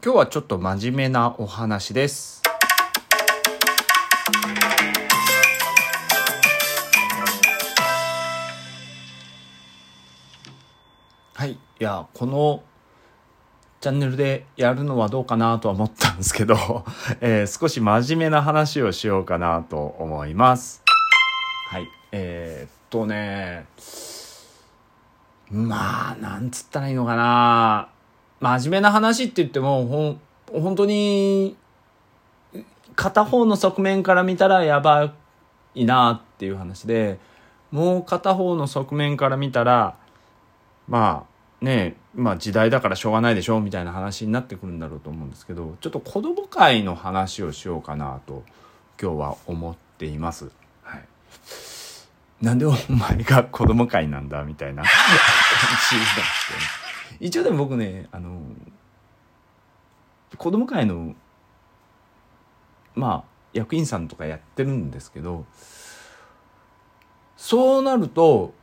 今日はちょっと真面目なお話です。はい。いや、このチャンネルでやるのはどうかなとは思ったんですけど、えー少し真面目な話をしようかなと思います。はい。えーっとね、まあ、なんつったらいいのかな。真面目な話って言っても、ほん、本当に、片方の側面から見たらやばいなっていう話で、もう片方の側面から見たら、まあね、まあ時代だからしょうがないでしょみたいな話になってくるんだろうと思うんですけど、ちょっと子供会の話をしようかなと今日は思っています。はい。なんでお前が子供会なんだみたいな感じなんですけどね。一応でも僕ね、あの、子供会の、まあ、役員さんとかやってるんですけど、そうなると、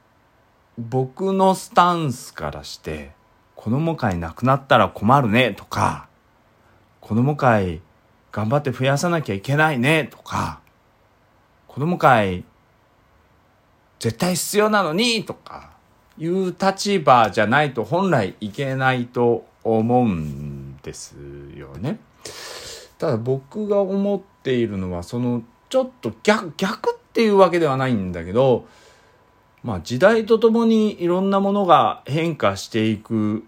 僕のスタンスからして、子供会なくなったら困るねとか、子供会頑張って増やさなきゃいけないねとか、子供会絶対必要なのにとかいう立場じゃないと本来いけないと思うんですよね。ただ僕が思っているのはそのちょっと逆逆っていうわけではないんだけどまあ時代とともにいろんなものが変化していく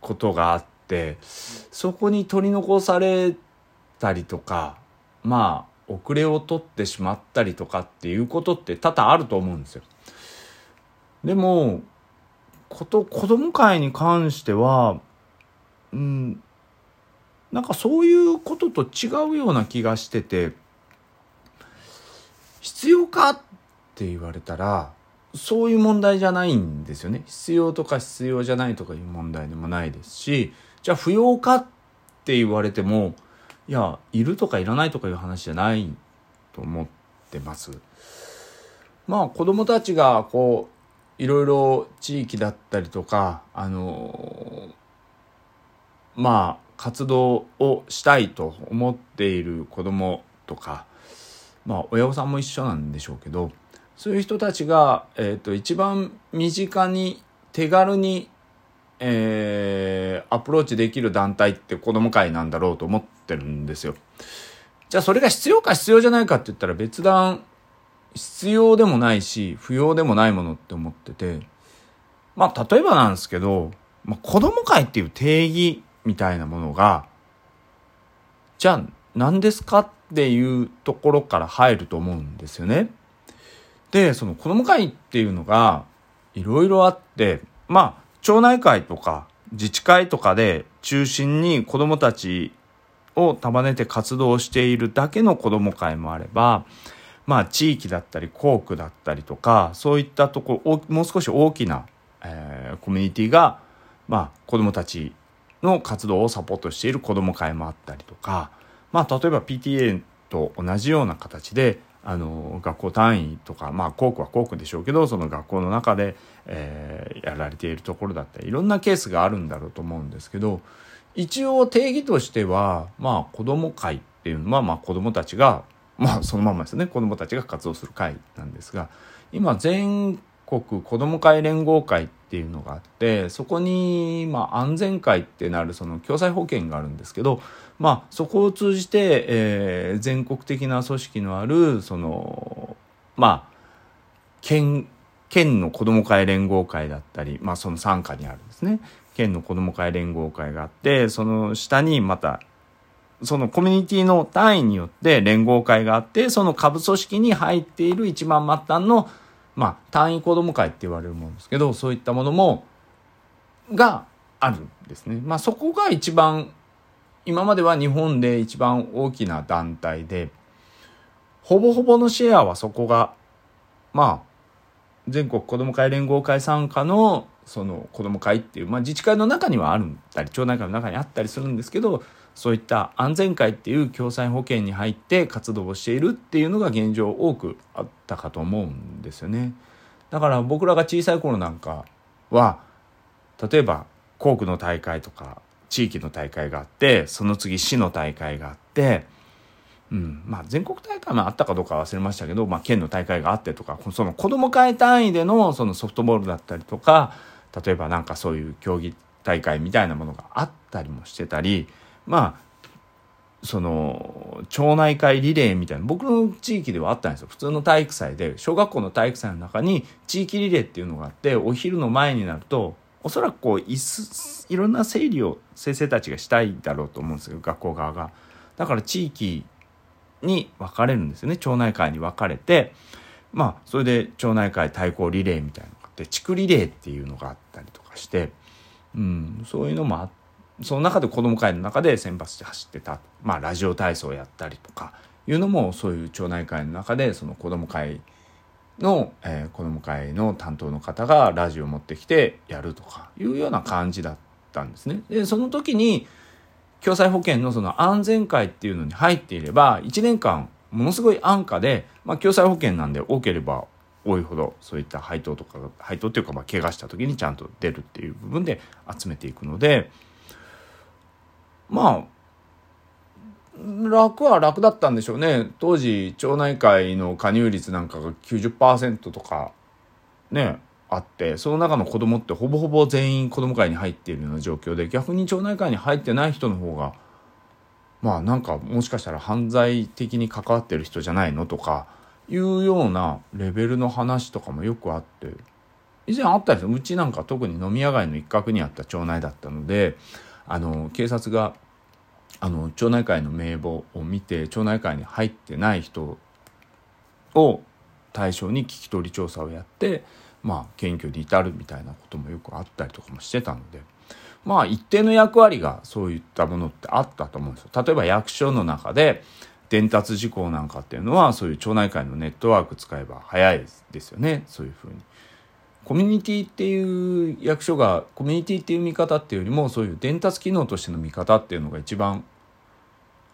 ことがあってそこに取り残されたりとかまあ遅れを取ってしまったりとかっていうことって多々あると思うんですよ。でもこと子供会に関してはうんなんかそういうことと違うような気がしてて必要かって言われたらそういう問題じゃないんですよね必要とか必要じゃないとかいう問題でもないですしじゃあ不要かって言われてもいやいるとかいらないとかいう話じゃないと思ってます。まあ子供たちがこういろいろ地域だったりとかあのまあ活動をしたいと思っている子供とかまあ親御さんも一緒なんでしょうけどそういう人たちが、えー、と一番身近に手軽に、えーアプローチできる団体って子供会なんだろうと思ってるんですよ。じゃあそれが必要か必要じゃないかって言ったら別段必要でもないし不要でもないものって思っててまあ例えばなんですけど、まあ、子供会っていう定義みたいなものがじゃあ何ですかっていうところから入ると思うんですよね。でその子供会っていうのがいろいろあってまあ町内会とか自治会とかで中心に子供たちを束ねて活動しているだけの子供会もあればまあ地域だったり校区だったりとかそういったところもう少し大きな、えーコミュニティがまあ子供たちの活動をサポートしている子供会もあったりとかまあ例えば PTA と同じような形であの学校単位とかまあ校区は校区でしょうけどその学校の中で、えーやられているところだったりいろんなケースがあるんだろうと思うんですけど一応定義としてはまあ子ども会っていうのはまあ子どもたちがまあそのままですね。子どもたちが活動する会なんですが今全国子ども会連合会っていうのがあってそこにまあ安全会ってなるその共済保険があるんですけどまあそこを通じて、えー全国的な組織のあるそのまあ県県の子ども会連合会だったり、まあ、その傘下にあるんですね。県の子ども会連合会があってその下にまたそのコミュニティの単位によって連合会があってその下部組織に入っている一番末端の、まあ、単位子ども会って言われるものですけどそういったものもがあるんですね。まあ、そこが一番今までは日本で一番大きな団体でほぼほぼのシェアはそこがまあ全国子ども会連合会傘下のその子ども会っていう、まあ、自治会の中にはあるんだり町内会の中にあったりするんですけどそういった安全会っていう共済保険に入って活動をしているっていうのが現状多くあったかと思うんですよね。だから僕らが小さい頃なんかは例えば校区の大会とか地域の大会があってその次市の大会があってうんまあ、全国大会もあったかどうか忘れましたけど、まあ、県の大会があってとかその子ども会単位でのそのソフトボールだったりとか例えばなんかそういう競技大会みたいなものがあったりもしてたりまあその町内会リレーみたいな僕の地域ではあったんですよ。普通の体育祭で小学校の体育祭の中に地域リレーっていうのがあってお昼の前になるとおそらくこういすいろんな整理を先生たちがしたいだろうと思うんですよ。学校側が。だから地域に分かれるんですよね。町内会に分かれてまあそれで町内会対抗リレーみたいなのがあって地区リレーっていうのがあったりとかして、うん、そういうのもあってその中で子ども会の中で選抜で走ってた、まあ、ラジオ体操をやったりとかいうのもそういう町内会の中でその子ども会の、えー、子ども会の担当の方がラジオを持ってきてやるとかいうような感じだったんですね。でその時に共済保険のその安全会っていうのに入っていれば1年間ものすごい安価で、まあ、共済保険なんで多ければ多いほどそういった配当とか配当っていうかまあ怪我した時にちゃんと出るっていう部分で集めていくのでまあ楽は楽だったんでしょうね。当時町内会の加入率なんかが90%とかねあってその中の子供ってほぼほぼ全員子供会に入っているような状況で逆に町内会に入ってない人の方がまあなんかもしかしたら犯罪的に関わってる人じゃないのとかいうようなレベルの話とかもよくあって以前あったんですうちなんか特に飲み屋街の一角にあった町内だったのであの警察があの町内会の名簿を見て町内会に入ってない人を対象に聞き取り調査をやってまあ謙虚に至るみたいなこともよくあったりとかもしてたのでまあ一定の役割がそういったものってあったと思うんですよ。例えば役所の中で伝達事項なんかっていうのはそういう町内会のネットワーク使えば早いですよねそういうふうに。コミュニティっていう役所がコミュニティっていう見方っていうよりもそういう伝達機能としての見方っていうのが一番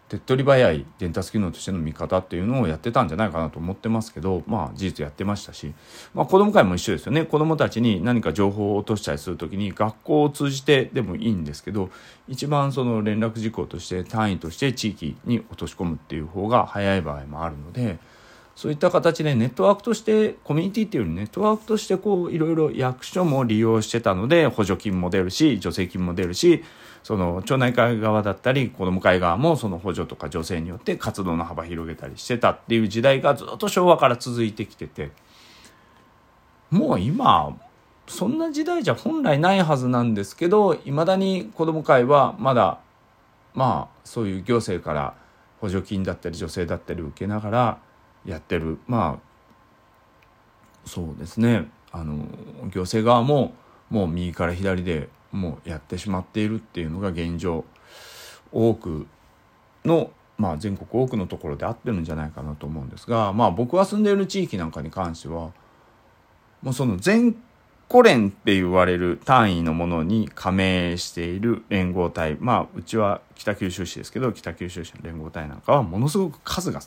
手っ取り早い伝達機能としての見方っていうのをやってたんじゃないかなと思ってますけどまあ事実やってましたし、まあ、子ども会も一緒ですよね子どもたちに何か情報を落としたりする時に学校を通じてでもいいんですけど一番その連絡事項として単位として地域に落とし込むっていう方が早い場合もあるので。そういった形でネットワークとしてコミュニティっていうよりネットワークとしてこういろいろ役所も利用してたので補助金も出るし助成金も出るしその町内会側だったり子ども会側もその補助とか助成によって活動の幅広げたりしてたっていう時代がずっと昭和から続いてきててもう今そんな時代じゃ本来ないはずなんですけどいまだに子ども会はまだまあそういう行政から補助金だったり助成だったり受けながらやってる。まあそうですね。あの行政側ももう右から左でもうやってしまっているっていうのが現状。多くの、まあ、全国多くのところであってるんじゃないかなと思うんですが、まあ、僕は住んでいる地域なんかに関してはもうその全コ連って言われる単位のものに加盟している連合体。まあうちは北九州市ですけど北九州市の連合体なんかはものすごく数が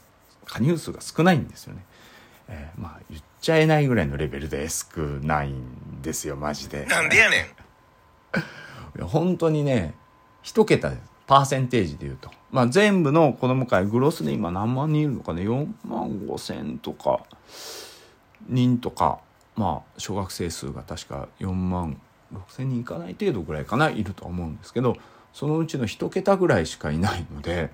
加入数が少ないんですよね。えー、まあ言っちゃえないぐらいのレベルで少ないんですよマジで。なんでやねん 本当にね一桁ですパーセンテージで言うと。まあ全部の子供会グロスで今何万人いるのかね？4万5千とか人とかまあ小学生数が確か4万6千人いかない程度ぐらいかないると思うんですけどそのうちの1桁ぐらいしかいないので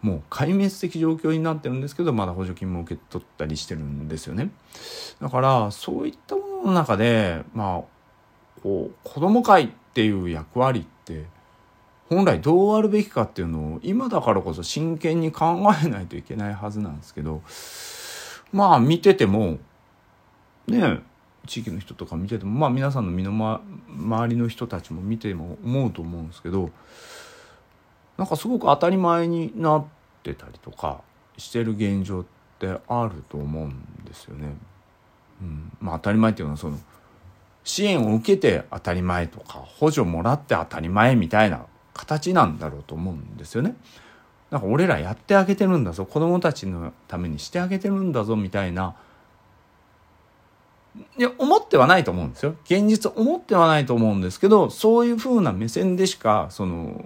もう壊滅的状況になってるんですけどまだ補助金も受け取ったりしてるんですよね。だからそういったものの中でまあこう子ども会っていう役割って本来どうあるべきかっていうのを今だからこそ真剣に考えないといけないはずなんですけどまあ見ててもね地域の人とか見ててもまあ皆さんの身の回りの人たちも見ても思うと思うんですけどなんかすごく当たり前になってたりとかしてる現状ってあると思うんですよね。うん、まあ当たり前っていうのはその支援を受けて当たり前とか補助もらって当たり前みたいな形なんだろうと思うんですよね。なんか俺らやってあげてるんだぞ子供たちのためにしてあげてるんだぞみたいないや、思ってはないと思うんですよ。現実思ってはないと思うんですけど、そういう風な目線でしか、その、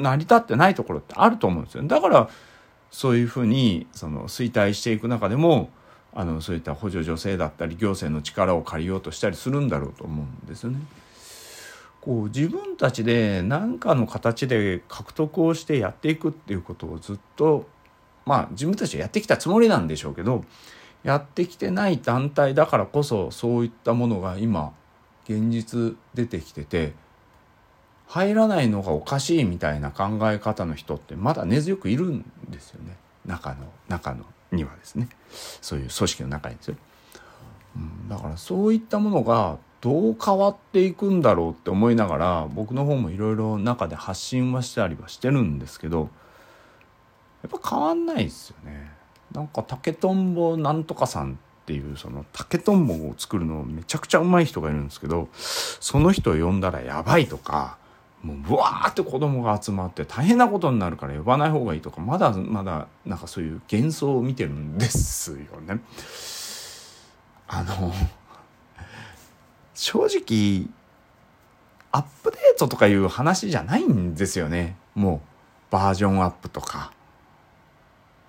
成り立ってないところってあると思うんですよ。だから、そういうふうに、その、衰退していく中でも、あの、そういった補助助成だったり、行政の力を借りようとしたりするんだろうと思うんですよね。こう、自分たちで何かの形で獲得をしてやっていくっていうことをずっと、まあ、自分たちはやってきたつもりなんでしょうけど、やってきてない団体だからこそそういったものが今現実出てきてて入らないのがおかしいみたいな考え方の人ってまだ根強くいるんですよね。中の中のにはですね。そういう組織の中にですよ、うん、だからそういったものがどう変わっていくんだろうって思いながら僕の方もいろいろ中で発信はしたりはしてるんですけどやっぱ変わんないですよね。なんか竹とんぼなんとかさんっていうその竹とんぼを作るのめちゃくちゃうまい人がいるんですけどその人を呼んだらやばいとかもうブワーって子供が集まって大変なことになるから呼ばない方がいいとかまだまだなんかそういう幻想を見てるんですよね。あの正直アップデートとかいう話じゃないんですよねもうバージョンアップとか。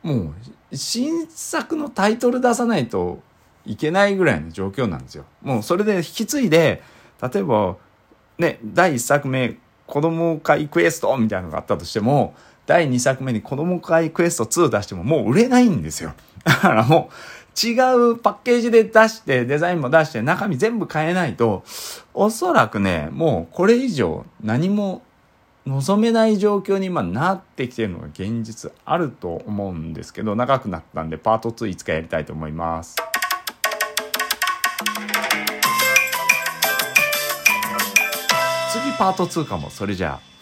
もう新作のタイトル出さないといけないぐらいの状況なんですよ。もうそれで引き継いで、例えば、ね、第1作目、子供会クエストみたいなのがあったとしても、第2作目に子供会クエスト2出してももう売れないんですよ。だからもう違うパッケージで出して、デザインも出して、中身全部変えないと、おそらくね、もうこれ以上何も望めない状況に今なってきてるのが現実あると思うんですけど長くなったんでパート2いつかやりたいと思います。次パート2かもそれじゃあ。